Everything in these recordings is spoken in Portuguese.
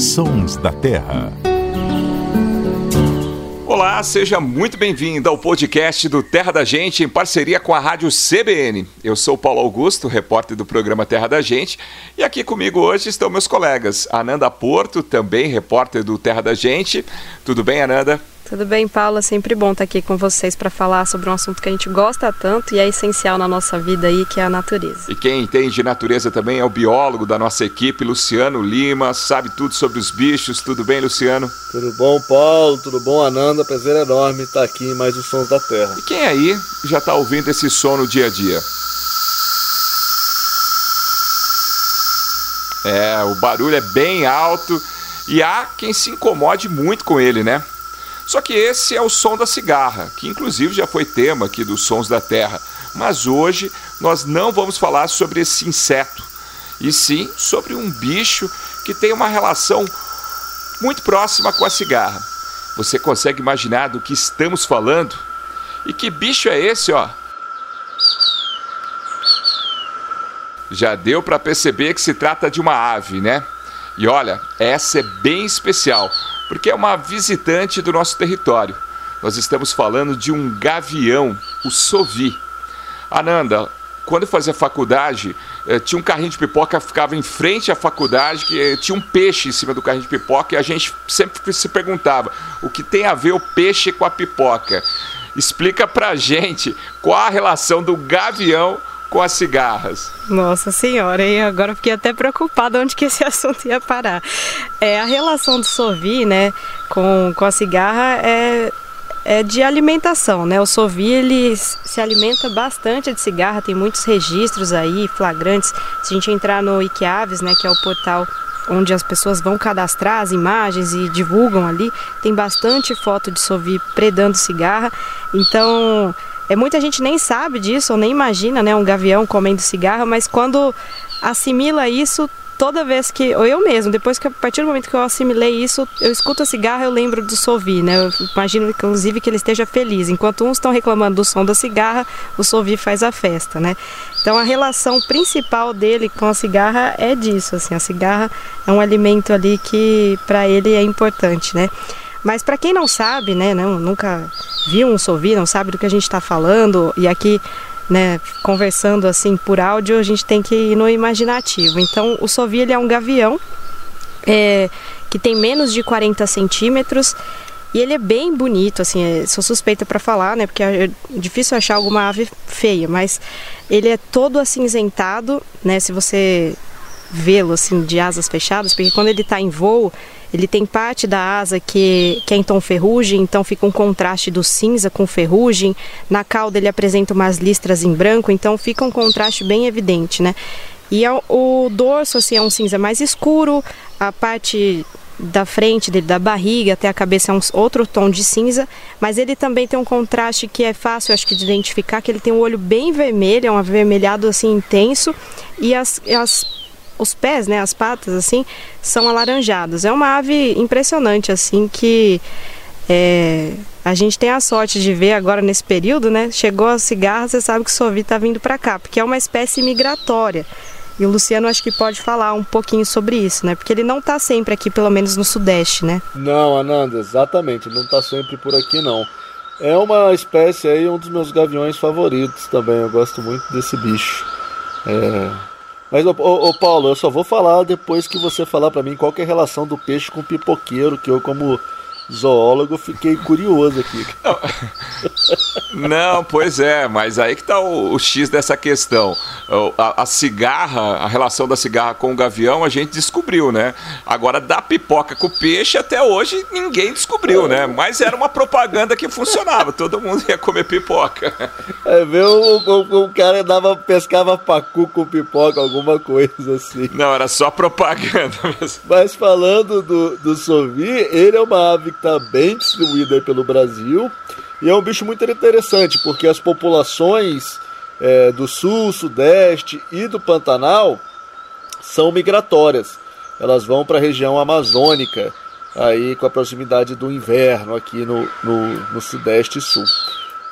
Sons da Terra. Olá, seja muito bem-vindo ao podcast do Terra da Gente em parceria com a Rádio CBN. Eu sou Paulo Augusto, repórter do programa Terra da Gente, e aqui comigo hoje estão meus colegas Ananda Porto, também repórter do Terra da Gente. Tudo bem, Ananda? Tudo bem, Paula? Sempre bom estar aqui com vocês para falar sobre um assunto que a gente gosta tanto e é essencial na nossa vida aí, que é a natureza. E quem entende de natureza também é o biólogo da nossa equipe, Luciano Lima, sabe tudo sobre os bichos. Tudo bem, Luciano? Tudo bom, Paulo? Tudo bom, Ananda? Prazer enorme estar aqui em mais os Sons da Terra. E quem aí já está ouvindo esse som no dia a dia? É, o barulho é bem alto e há quem se incomode muito com ele, né? Só que esse é o som da cigarra, que inclusive já foi tema aqui dos Sons da Terra. Mas hoje nós não vamos falar sobre esse inseto, e sim sobre um bicho que tem uma relação muito próxima com a cigarra. Você consegue imaginar do que estamos falando? E que bicho é esse, ó? Já deu para perceber que se trata de uma ave, né? E olha, essa é bem especial, porque é uma visitante do nosso território. Nós estamos falando de um gavião, o Sovi. Ananda, quando eu fazia faculdade, eh, tinha um carrinho de pipoca ficava em frente à faculdade, que eh, tinha um peixe em cima do carrinho de pipoca, e a gente sempre se perguntava o que tem a ver o peixe com a pipoca. Explica pra gente qual a relação do gavião com as cigarras. Nossa senhora, e agora fiquei até preocupada onde que esse assunto ia parar. É, a relação do Sovi, né, com, com a cigarra é, é de alimentação, né? O Sovi, ele se alimenta bastante de cigarra, tem muitos registros aí, flagrantes. Se a gente entrar no Iquiaves, né, que é o portal onde as pessoas vão cadastrar as imagens e divulgam ali, tem bastante foto de Sovi predando cigarra. Então, é, muita gente nem sabe disso, ou nem imagina, né, um gavião comendo cigarro, mas quando assimila isso, toda vez que, ou eu mesmo, depois que a partir do momento que eu assimilei isso, eu escuto a cigarra, eu lembro do Sovi, né? Eu imagino inclusive que ele esteja feliz. Enquanto uns estão reclamando do som da cigarra, o Sovi faz a festa, né? Então a relação principal dele com a cigarra é disso, assim, a cigarra é um alimento ali que para ele é importante, né? Mas para quem não sabe, né, não, nunca viu um Sovi, não sabe do que a gente está falando, e aqui, né, conversando assim por áudio, a gente tem que ir no imaginativo. Então, o Sovi ele é um gavião é, que tem menos de 40 centímetros e ele é bem bonito, assim, é, sou suspeita para falar, né, porque é difícil achar alguma ave feia, mas ele é todo acinzentado, né, se você vê-lo assim de asas fechadas, porque quando ele está em voo, ele tem parte da asa que, que é em tom ferrugem, então fica um contraste do cinza com ferrugem. Na cauda ele apresenta umas listras em branco, então fica um contraste bem evidente, né? E é o dorso assim é um cinza mais escuro, a parte da frente dele, da barriga até a cabeça é um outro tom de cinza, mas ele também tem um contraste que é fácil, acho que, de identificar, que ele tem um olho bem vermelho, é um avermelhado assim intenso, e as, as os pés, né, as patas assim, são alaranjados. É uma ave impressionante assim que é, a gente tem a sorte de ver agora nesse período, né? Chegou a cigarra, você sabe que o Sovi está vindo para cá, porque é uma espécie migratória. E o Luciano acho que pode falar um pouquinho sobre isso, né? Porque ele não está sempre aqui, pelo menos no Sudeste, né? Não, Ananda, exatamente. Ele não está sempre por aqui, não. É uma espécie aí, um dos meus gaviões favoritos também. Eu gosto muito desse bicho. É, mas, ô, ô, Paulo, eu só vou falar depois que você falar para mim qual é a relação do peixe com o pipoqueiro, que eu, como zoólogo, fiquei curioso aqui. Não, não pois é, mas aí que tá o, o X dessa questão. A, a, cigarra, a relação da cigarra com o gavião, a gente descobriu, né? Agora, da pipoca com o peixe, até hoje ninguém descobriu, né? Mas era uma propaganda que funcionava, todo mundo ia comer pipoca. É, ver o, o, o cara dava, pescava pacu com pipoca, alguma coisa assim. Não, era só propaganda mesmo. Mas falando do, do Sovi, ele é uma ave está bem distribuído pelo Brasil. E é um bicho muito interessante, porque as populações é, do sul, sudeste e do Pantanal são migratórias. Elas vão para a região amazônica, aí com a proximidade do inverno aqui no, no, no sudeste e sul.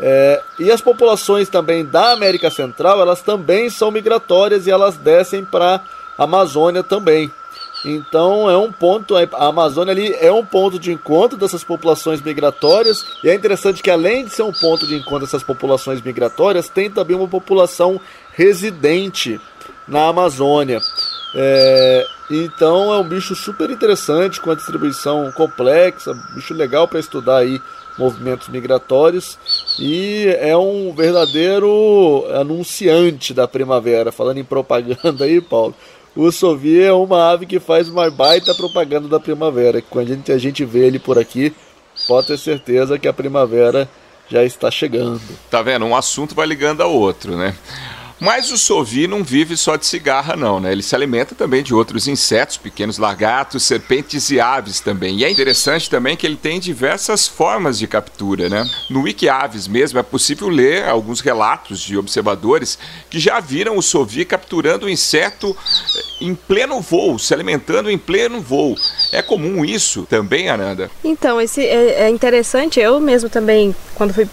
É, e as populações também da América Central, elas também são migratórias e elas descem para a Amazônia também. Então é um ponto, a Amazônia ali é um ponto de encontro dessas populações migratórias. E é interessante que além de ser um ponto de encontro dessas populações migratórias, tem também uma população residente na Amazônia. É, então é um bicho super interessante, com a distribuição complexa, bicho legal para estudar aí movimentos migratórios e é um verdadeiro anunciante da primavera. Falando em propaganda aí, Paulo, o Sovi é uma ave que faz uma baita propaganda da primavera. Quando a gente, a gente vê ele por aqui, pode ter certeza que a primavera já está chegando. Tá vendo? Um assunto vai ligando ao outro, né? Mas o sovi não vive só de cigarra, não, né? Ele se alimenta também de outros insetos, pequenos lagartos, serpentes e aves também. E é interessante também que ele tem diversas formas de captura, né? No Wikiaves mesmo é possível ler alguns relatos de observadores que já viram o sovi capturando o inseto eh, em pleno voo, se alimentando em pleno voo. É comum isso também, Ananda? Então, esse é, é interessante. Eu mesmo também, quando fui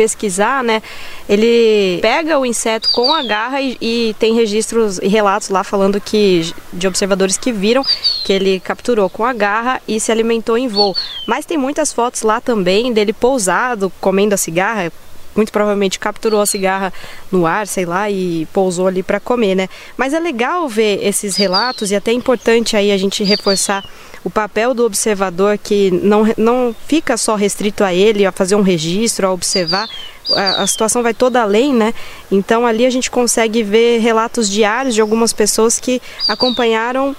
pesquisar, né? Ele pega o inseto com a garra e, e, tem registros e relatos lá falando que de observadores que viram que ele capturou com a garra e se alimentou em voo. Mas tem muitas fotos lá também dele pousado, comendo a cigarra, muito provavelmente capturou a cigarra no ar, sei lá, e pousou ali para comer, né? Mas é legal ver esses relatos e até é importante aí a gente reforçar o papel do observador que não, não fica só restrito a ele, a fazer um registro, a observar, a, a situação vai toda além, né? Então ali a gente consegue ver relatos diários de algumas pessoas que acompanharam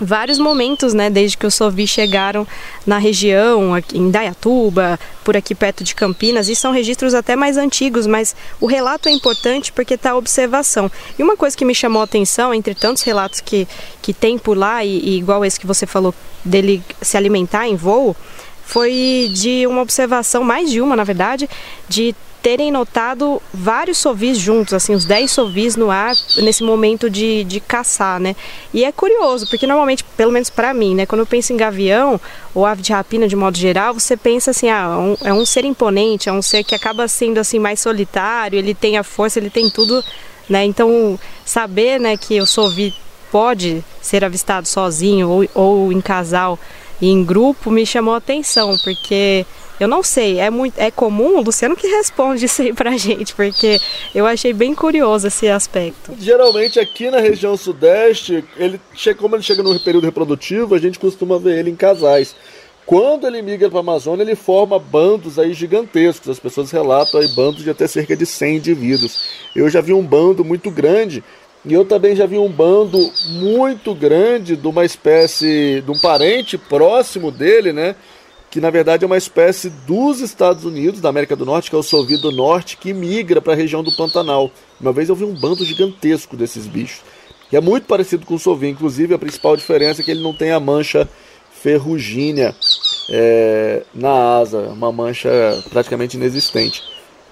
vários momentos, né, desde que os Sovi chegaram na região, aqui em Dayatuba, por aqui perto de Campinas, e são registros até mais antigos, mas o relato é importante porque está a observação. E uma coisa que me chamou a atenção, entre tantos relatos que, que tem por lá, e, e igual esse que você falou dele se alimentar em voo, foi de uma observação, mais de uma na verdade, de terem notado vários sovis juntos, assim, os 10 sovis no ar nesse momento de, de caçar, né? E é curioso, porque normalmente, pelo menos para mim, né, quando eu penso em gavião ou ave de rapina de modo geral, você pensa assim, ah, um, é um ser imponente, é um ser que acaba sendo assim mais solitário, ele tem a força, ele tem tudo, né? Então, saber, né, que o sovi pode ser avistado sozinho ou, ou em casal e em grupo me chamou a atenção, porque eu não sei, é muito é comum, o Luciano que responde isso aí pra gente, porque eu achei bem curioso esse aspecto. Geralmente aqui na região sudeste, ele como ele chega no período reprodutivo, a gente costuma ver ele em casais. Quando ele migra para a Amazônia, ele forma bandos aí gigantescos. As pessoas relatam aí bandos de até cerca de 100 indivíduos. Eu já vi um bando muito grande e eu também já vi um bando muito grande de uma espécie, de um parente próximo dele, né? Que na verdade é uma espécie dos Estados Unidos, da América do Norte, que é o Sovi do Norte, que migra para a região do Pantanal. Uma vez eu vi um bando gigantesco desses bichos. E é muito parecido com o Sovi, inclusive a principal diferença é que ele não tem a mancha ferrugínea é, na asa, uma mancha praticamente inexistente.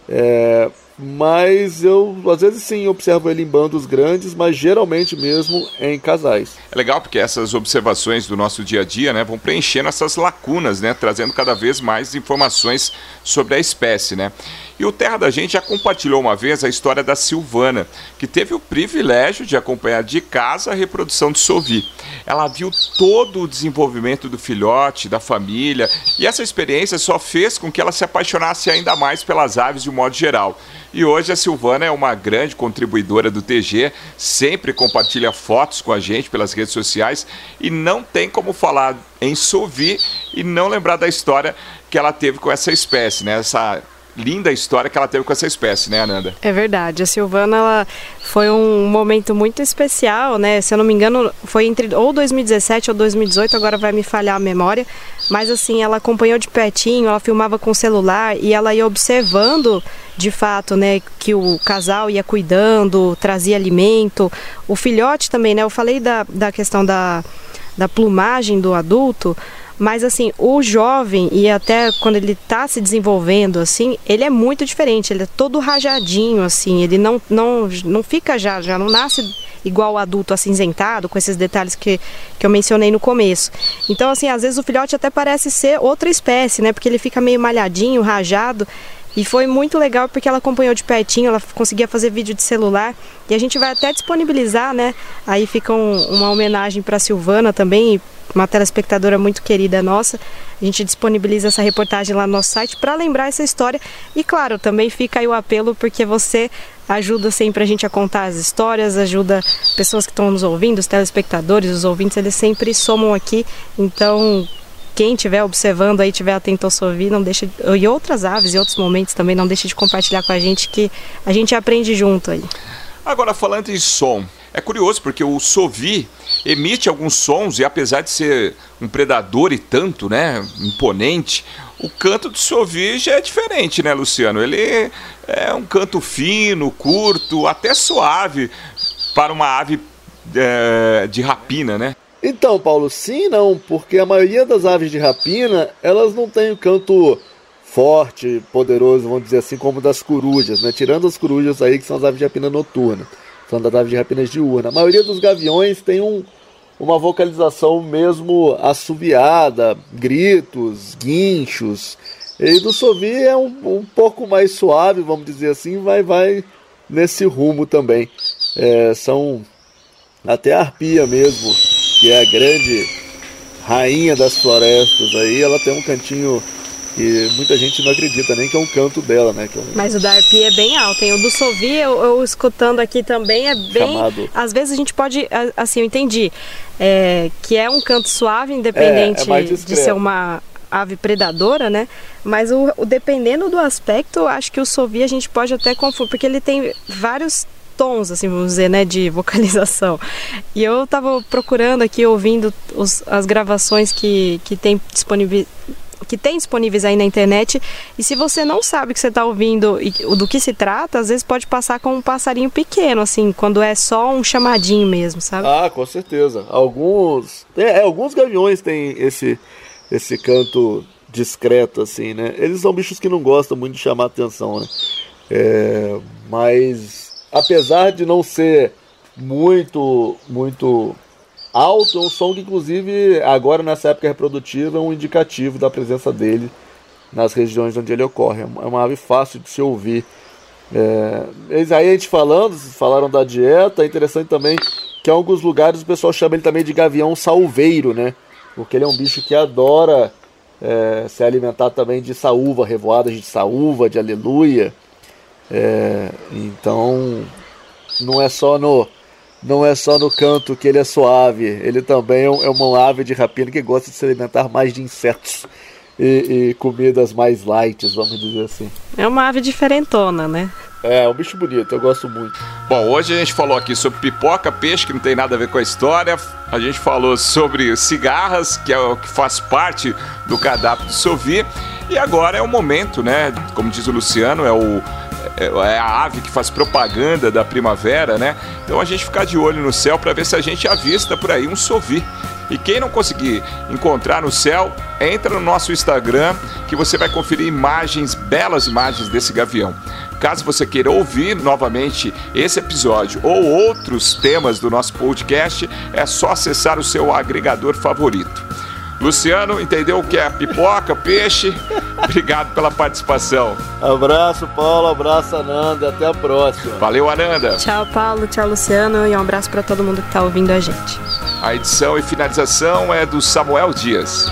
É, mas eu às vezes sim observo ele em bandos grandes, mas geralmente mesmo em casais. É legal porque essas observações do nosso dia a dia, né, vão preenchendo essas lacunas, né, trazendo cada vez mais informações sobre a espécie, né. E o Terra da Gente já compartilhou uma vez a história da Silvana, que teve o privilégio de acompanhar de casa a reprodução de Sovi. Ela viu todo o desenvolvimento do filhote, da família, e essa experiência só fez com que ela se apaixonasse ainda mais pelas aves de um modo geral. E hoje a Silvana é uma grande contribuidora do TG, sempre compartilha fotos com a gente pelas redes sociais e não tem como falar em Sovi e não lembrar da história que ela teve com essa espécie, né? Essa linda história que ela teve com essa espécie, né, Ananda? É verdade. A Silvana ela foi um momento muito especial, né? Se eu não me engano, foi entre ou 2017 ou 2018, agora vai me falhar a memória. Mas assim, ela acompanhou de pertinho, ela filmava com o celular e ela ia observando de fato, né, que o casal ia cuidando, trazia alimento. O filhote também, né? Eu falei da, da questão da, da plumagem do adulto, mas assim, o jovem e até quando ele está se desenvolvendo assim, ele é muito diferente, ele é todo rajadinho assim, ele não não não fica já, já não nasce igual o adulto acinzentado, com esses detalhes que, que eu mencionei no começo. Então, assim, às vezes o filhote até parece ser outra espécie, né? Porque ele fica meio malhadinho, rajado. E foi muito legal porque ela acompanhou de pertinho, ela conseguia fazer vídeo de celular. E a gente vai até disponibilizar, né? Aí fica um, uma homenagem para Silvana também, uma telespectadora muito querida nossa. A gente disponibiliza essa reportagem lá no nosso site para lembrar essa história. E claro, também fica aí o apelo porque você ajuda sempre a gente a contar as histórias, ajuda pessoas que estão nos ouvindo, os telespectadores, os ouvintes, eles sempre somam aqui. Então, quem estiver observando aí, tiver atento ao Sovi, não deixa e outras aves e outros momentos também, não deixe de compartilhar com a gente que a gente aprende junto aí. Agora falando em som, é curioso porque o Sovi emite alguns sons e apesar de ser um predador e tanto, né, imponente, o canto do Sovi já é diferente, né, Luciano? Ele é um canto fino, curto, até suave para uma ave é, de rapina, né? Então, Paulo, sim não, porque a maioria das aves de rapina, elas não têm o canto forte, poderoso, vamos dizer assim, como das corujas, né? Tirando as corujas aí, que são as aves de rapina noturna, são das aves de rapina diurna. A maioria dos gaviões tem um, uma vocalização mesmo assobiada, gritos, guinchos. E do Sovi é um, um pouco mais suave, vamos dizer assim, vai, vai nesse rumo também. É, são até arpia mesmo que é a grande rainha das florestas aí, ela tem um cantinho que muita gente não acredita nem que é um canto dela, né? É um... Mas o da arpia é bem alto, hein? O do Sovi, eu, eu, escutando aqui também, é bem... Chamado... Às vezes a gente pode, assim, eu entendi, é, que é um canto suave, independente é, é de ser uma ave predadora, né? Mas o, o, dependendo do aspecto, acho que o Sovi a gente pode até confundir, porque ele tem vários tons, assim, vamos dizer, né, de vocalização. E eu estava procurando aqui, ouvindo os, as gravações que, que tem disponíveis que tem disponíveis aí na internet. E se você não sabe o que você está ouvindo e do que se trata, às vezes pode passar com um passarinho pequeno, assim, quando é só um chamadinho mesmo, sabe? Ah, com certeza. Alguns. É, alguns gaviões têm esse, esse canto discreto, assim, né? Eles são bichos que não gostam muito de chamar atenção, né? É, mas apesar de não ser muito, muito alto, é um som que inclusive agora nessa época reprodutiva é um indicativo da presença dele nas regiões onde ele ocorre. É uma ave fácil de se ouvir. É, aí a gente falando, falaram da dieta, é interessante também que em alguns lugares o pessoal chama ele também de gavião salveiro, né? Porque ele é um bicho que adora é, se alimentar também de saúva, revoadas de saúva, de aleluia. É, então não é só no não é só no canto que ele é suave, ele também é, é uma ave de rapina que gosta de se alimentar mais de insetos e, e comidas mais light, vamos dizer assim. É uma ave diferentona, né? É, é um bicho bonito, eu gosto muito. Bom, hoje a gente falou aqui sobre pipoca, peixe, que não tem nada a ver com a história. A gente falou sobre cigarras, que é o que faz parte do cardápio do Sovi. E agora é o momento, né? Como diz o Luciano, é o é a ave que faz propaganda da primavera, né? Então a gente ficar de olho no céu para ver se a gente avista por aí um sovi. E quem não conseguir encontrar no céu, entra no nosso Instagram que você vai conferir imagens, belas imagens desse gavião. Caso você queira ouvir novamente esse episódio ou outros temas do nosso podcast, é só acessar o seu agregador favorito. Luciano, entendeu o que é pipoca, peixe? Obrigado pela participação. Abraço, Paulo. Abraço, Ananda. Até a próxima. Valeu, Ananda. Tchau, Paulo. Tchau, Luciano. E um abraço para todo mundo que está ouvindo a gente. A edição e finalização é do Samuel Dias.